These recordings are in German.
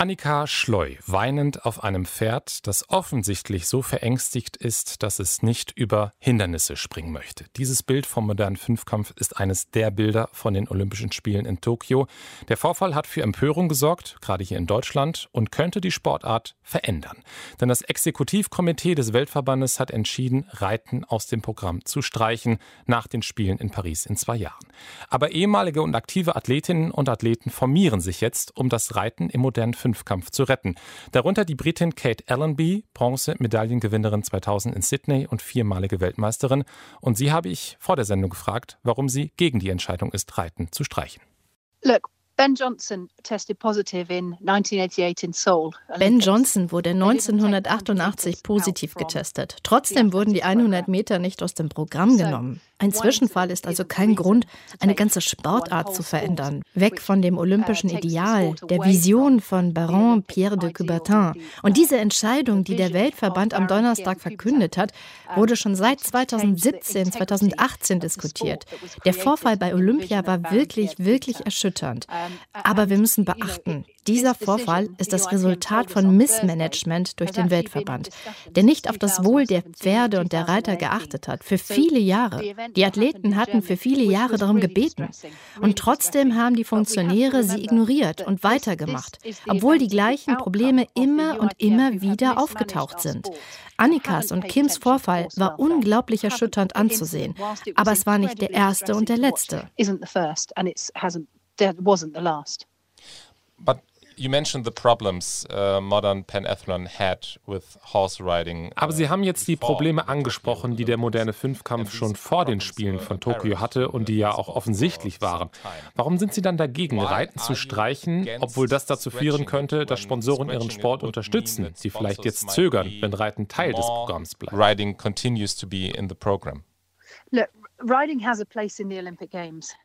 Annika Schleu, weinend auf einem Pferd, das offensichtlich so verängstigt ist, dass es nicht über Hindernisse springen möchte. Dieses Bild vom modernen Fünfkampf ist eines der Bilder von den Olympischen Spielen in Tokio. Der Vorfall hat für Empörung gesorgt, gerade hier in Deutschland, und könnte die Sportart verändern. Denn das Exekutivkomitee des Weltverbandes hat entschieden, Reiten aus dem Programm zu streichen nach den Spielen in Paris in zwei Jahren. Aber ehemalige und aktive Athletinnen und Athleten formieren sich jetzt, um das Reiten im modernen Fünfkampf Fünfkampf zu retten. Darunter die Britin Kate Allenby, Bronze-Medaillengewinnerin 2000 in Sydney und viermalige Weltmeisterin. Und sie habe ich vor der Sendung gefragt, warum sie gegen die Entscheidung ist, Reiten zu streichen. Look, Ben Johnson tested positive in 1988 in Seoul. Ben Johnson wurde 1988 positiv getestet. Trotzdem wurden die 100 Meter nicht aus dem Programm genommen. Ein Zwischenfall ist also kein Grund, eine ganze Sportart zu verändern. Weg von dem olympischen Ideal, der Vision von Baron Pierre de Coubertin. Und diese Entscheidung, die der Weltverband am Donnerstag verkündet hat, wurde schon seit 2017, 2018 diskutiert. Der Vorfall bei Olympia war wirklich, wirklich erschütternd. Aber wir müssen beachten, dieser Vorfall ist das Resultat von Missmanagement durch den Weltverband, der nicht auf das Wohl der Pferde und der Reiter geachtet hat, für viele Jahre. Die Athleten hatten für viele Jahre darum gebeten. Und trotzdem haben die Funktionäre sie ignoriert und weitergemacht, obwohl die gleichen Probleme immer und immer wieder aufgetaucht sind. Annikas und Kims Vorfall war unglaublich erschütternd anzusehen, aber es war nicht der erste und der letzte. But You mentioned the problems uh, modern pentathlon had with horse riding. Aber Sie haben jetzt die Probleme angesprochen, die der moderne Fünfkampf schon vor den Spielen von Tokio hatte und die ja auch offensichtlich waren. Warum sind Sie dann dagegen, Reiten zu streichen, obwohl das dazu führen könnte, dass Sponsoren ihren Sport unterstützen, die vielleicht jetzt zögern, wenn Reiten Teil des Programms bleibt? Riding continues to be in the program. Look,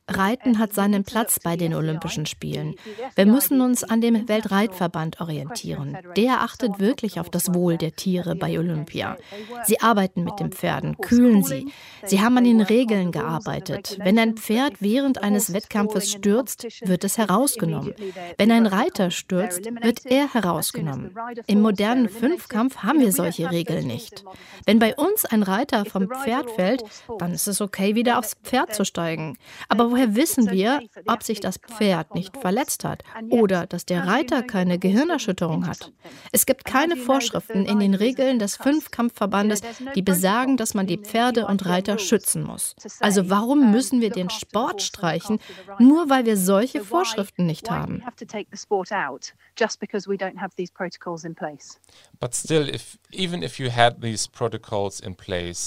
Reiten hat seinen Platz bei den Olympischen Spielen. Wir müssen uns an dem Weltreitverband orientieren. Der achtet wirklich auf das Wohl der Tiere bei Olympia. Sie arbeiten mit den Pferden, kühlen sie. Sie haben an den Regeln gearbeitet. Wenn ein Pferd während eines Wettkampfes stürzt, wird es herausgenommen. Wenn ein Reiter stürzt, wird er herausgenommen. Im modernen Fünfkampf haben wir solche Regeln nicht. Wenn bei uns ein Reiter vom Pferd fällt, dann ist es okay okay, wieder aufs Pferd zu steigen. Aber woher wissen wir, ob sich das Pferd nicht verletzt hat oder dass der Reiter keine Gehirnerschütterung hat? Es gibt keine Vorschriften in den Regeln des Fünfkampfverbandes, die besagen, dass man die Pferde und Reiter schützen muss. Also warum müssen wir den Sport streichen, nur weil wir solche Vorschriften nicht haben?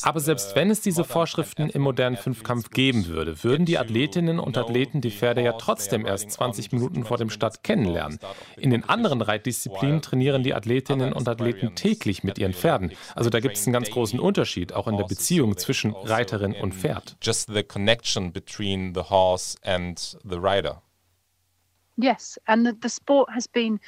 Aber selbst wenn es diese Vorschriften im modernen modernen Fünfkampf geben würde, würden die Athletinnen und Athleten die Pferde ja trotzdem erst 20 Minuten vor dem Start kennenlernen. In den anderen Reitdisziplinen trainieren die Athletinnen und Athleten täglich mit ihren Pferden. Also da gibt es einen ganz großen Unterschied, auch in der Beziehung zwischen Reiterin und Pferd. Just the connection between the horse and the rider. Yes, and the, the sport has been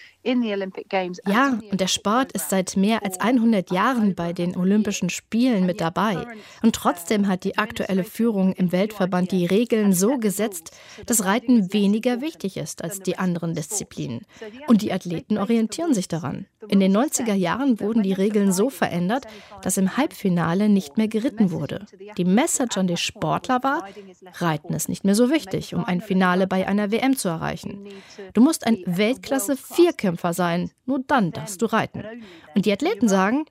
ja, und der Sport ist seit mehr als 100 Jahren bei den Olympischen Spielen mit dabei. Und trotzdem hat die aktuelle Führung im Weltverband die Regeln so gesetzt, dass Reiten weniger wichtig ist als die anderen Disziplinen. Und die Athleten orientieren sich daran. In den 90er Jahren wurden die Regeln so verändert, dass im Halbfinale nicht mehr geritten wurde. Die Message an die Sportler war, Reiten ist nicht mehr so wichtig, um ein Finale bei einer WM zu erreichen. Du musst ein Weltklasse-Vierkämpfer Kämpfer sein. Nur dann darfst du reiten. Und die Athleten sagen,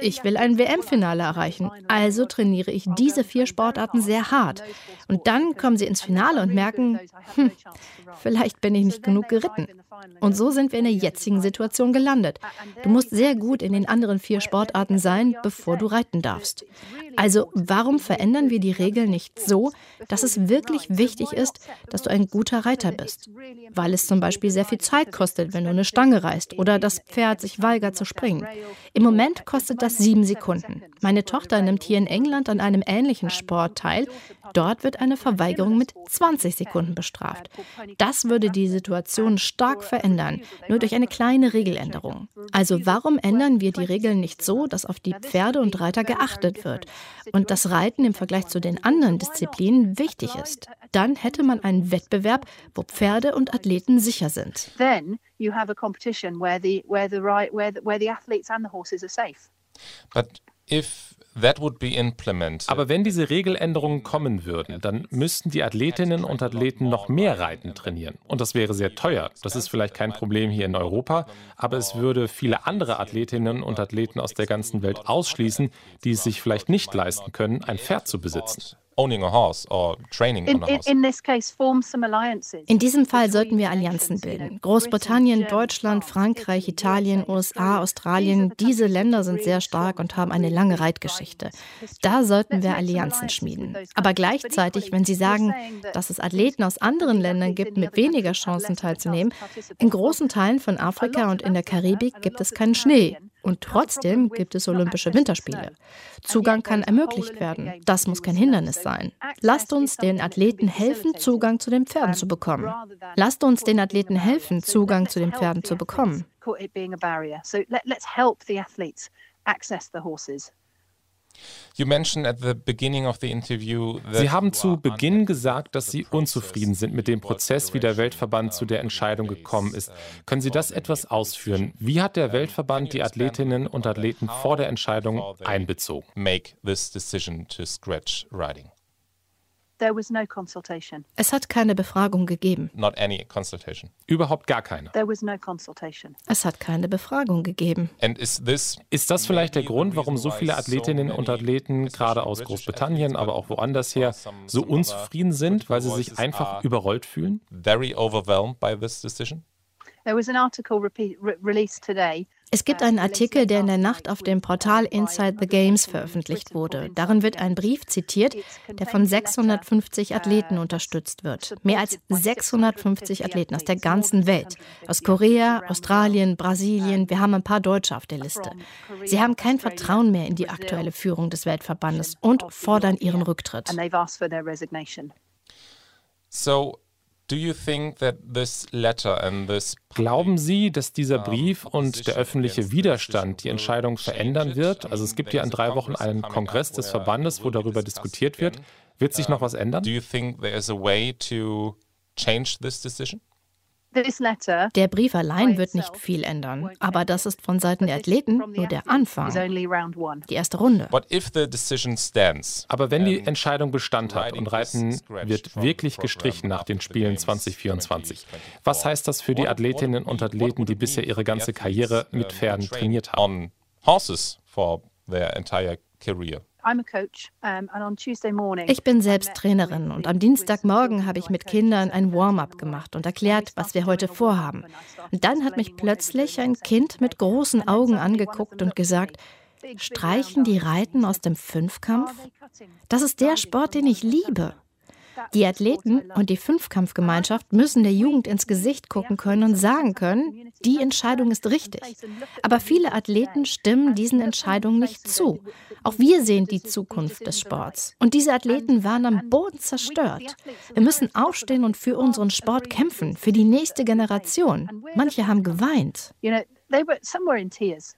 ich will ein WM-Finale erreichen, also trainiere ich diese vier Sportarten sehr hart. Und dann kommen sie ins Finale und merken, hm, vielleicht bin ich nicht genug geritten. Und so sind wir in der jetzigen Situation gelandet. Du musst sehr gut in den anderen vier Sportarten sein, bevor du reiten darfst. Also warum verändern wir die Regeln nicht so, dass es wirklich wichtig ist, dass du ein guter Reiter bist? Weil es zum Beispiel sehr viel Zeit kostet, wenn du eine Stange reißt oder das Pferd sich weigert zu springen. Im Moment kostet das sieben Sekunden. Meine Tochter nimmt hier in England an einem ähnlichen Sport teil. Dort wird eine Verweigerung mit 20 Sekunden bestraft. Das würde die Situation stark verändern, nur durch eine kleine Regeländerung. Also warum ändern wir die Regeln nicht so, dass auf die Pferde und Reiter geachtet wird? Und das Reiten im Vergleich zu den anderen Disziplinen wichtig ist. Dann hätte man einen Wettbewerb, wo Pferde und Athleten sicher sind. Then you have a competition where the where the right where the, where the athletes and the horses are safe. But if aber wenn diese Regeländerungen kommen würden, dann müssten die Athletinnen und Athleten noch mehr Reiten trainieren. Und das wäre sehr teuer. Das ist vielleicht kein Problem hier in Europa, aber es würde viele andere Athletinnen und Athleten aus der ganzen Welt ausschließen, die es sich vielleicht nicht leisten können, ein Pferd zu besitzen owning a horse or training on a horse. In diesem Fall sollten wir Allianzen bilden. Großbritannien, Deutschland, Frankreich, Italien, USA, Australien, diese Länder sind sehr stark und haben eine lange Reitgeschichte. Da sollten wir Allianzen schmieden. Aber gleichzeitig, wenn Sie sagen, dass es Athleten aus anderen Ländern gibt, mit weniger Chancen teilzunehmen, in großen Teilen von Afrika und in der Karibik gibt es keinen Schnee. Und trotzdem gibt es Olympische Winterspiele. Zugang kann ermöglicht werden. Das muss kein Hindernis sein. Lasst uns den Athleten helfen, Zugang zu den Pferden zu bekommen. Lasst uns den Athleten helfen, Zugang zu den Pferden zu bekommen. Sie haben zu Beginn gesagt, dass Sie unzufrieden sind mit dem Prozess, wie der Weltverband zu der Entscheidung gekommen ist. Können Sie das etwas ausführen? Wie hat der Weltverband die Athletinnen und Athleten vor der Entscheidung einbezogen? Make this decision to scratch riding. Es hat keine Befragung gegeben. Not any consultation. Überhaupt gar keine. Es hat keine Befragung gegeben. Ist das vielleicht der Grund, warum so viele Athletinnen und Athleten, gerade aus Großbritannien, aber auch woanders her, so unzufrieden sind, weil sie sich einfach überrollt fühlen? Very overwhelmed by this decision? There was an article re released today es gibt einen Artikel, der in der Nacht auf dem Portal Inside the Games veröffentlicht wurde. Darin wird ein Brief zitiert, der von 650 Athleten unterstützt wird. Mehr als 650 Athleten aus der ganzen Welt. Aus Korea, Australien, Brasilien. Wir haben ein paar Deutsche auf der Liste. Sie haben kein Vertrauen mehr in die aktuelle Führung des Weltverbandes und fordern ihren Rücktritt. So Glauben Sie, dass dieser Brief und der öffentliche Widerstand die Entscheidung verändern wird? Also es gibt ja in drei Wochen einen Kongress des Verbandes, wo darüber diskutiert wird. Wird sich noch was ändern? Der Brief allein wird nicht viel ändern, aber das ist von Seiten der Athleten nur der Anfang, die erste Runde. Aber wenn die Entscheidung Bestand hat und Reiten wird wirklich gestrichen nach den Spielen 2024, was heißt das für die Athletinnen und Athleten, die bisher ihre ganze Karriere mit Pferden trainiert haben? Ich bin selbst Trainerin und am Dienstagmorgen habe ich mit Kindern ein Warm-up gemacht und erklärt, was wir heute vorhaben. Und dann hat mich plötzlich ein Kind mit großen Augen angeguckt und gesagt, streichen die Reiten aus dem Fünfkampf? Das ist der Sport, den ich liebe. Die Athleten und die Fünfkampfgemeinschaft müssen der Jugend ins Gesicht gucken können und sagen können, die Entscheidung ist richtig. Aber viele Athleten stimmen diesen Entscheidungen nicht zu. Auch wir sehen die Zukunft des Sports. Und diese Athleten waren am Boden zerstört. Wir müssen aufstehen und für unseren Sport kämpfen, für die nächste Generation. Manche haben geweint. they were somewhere in tears.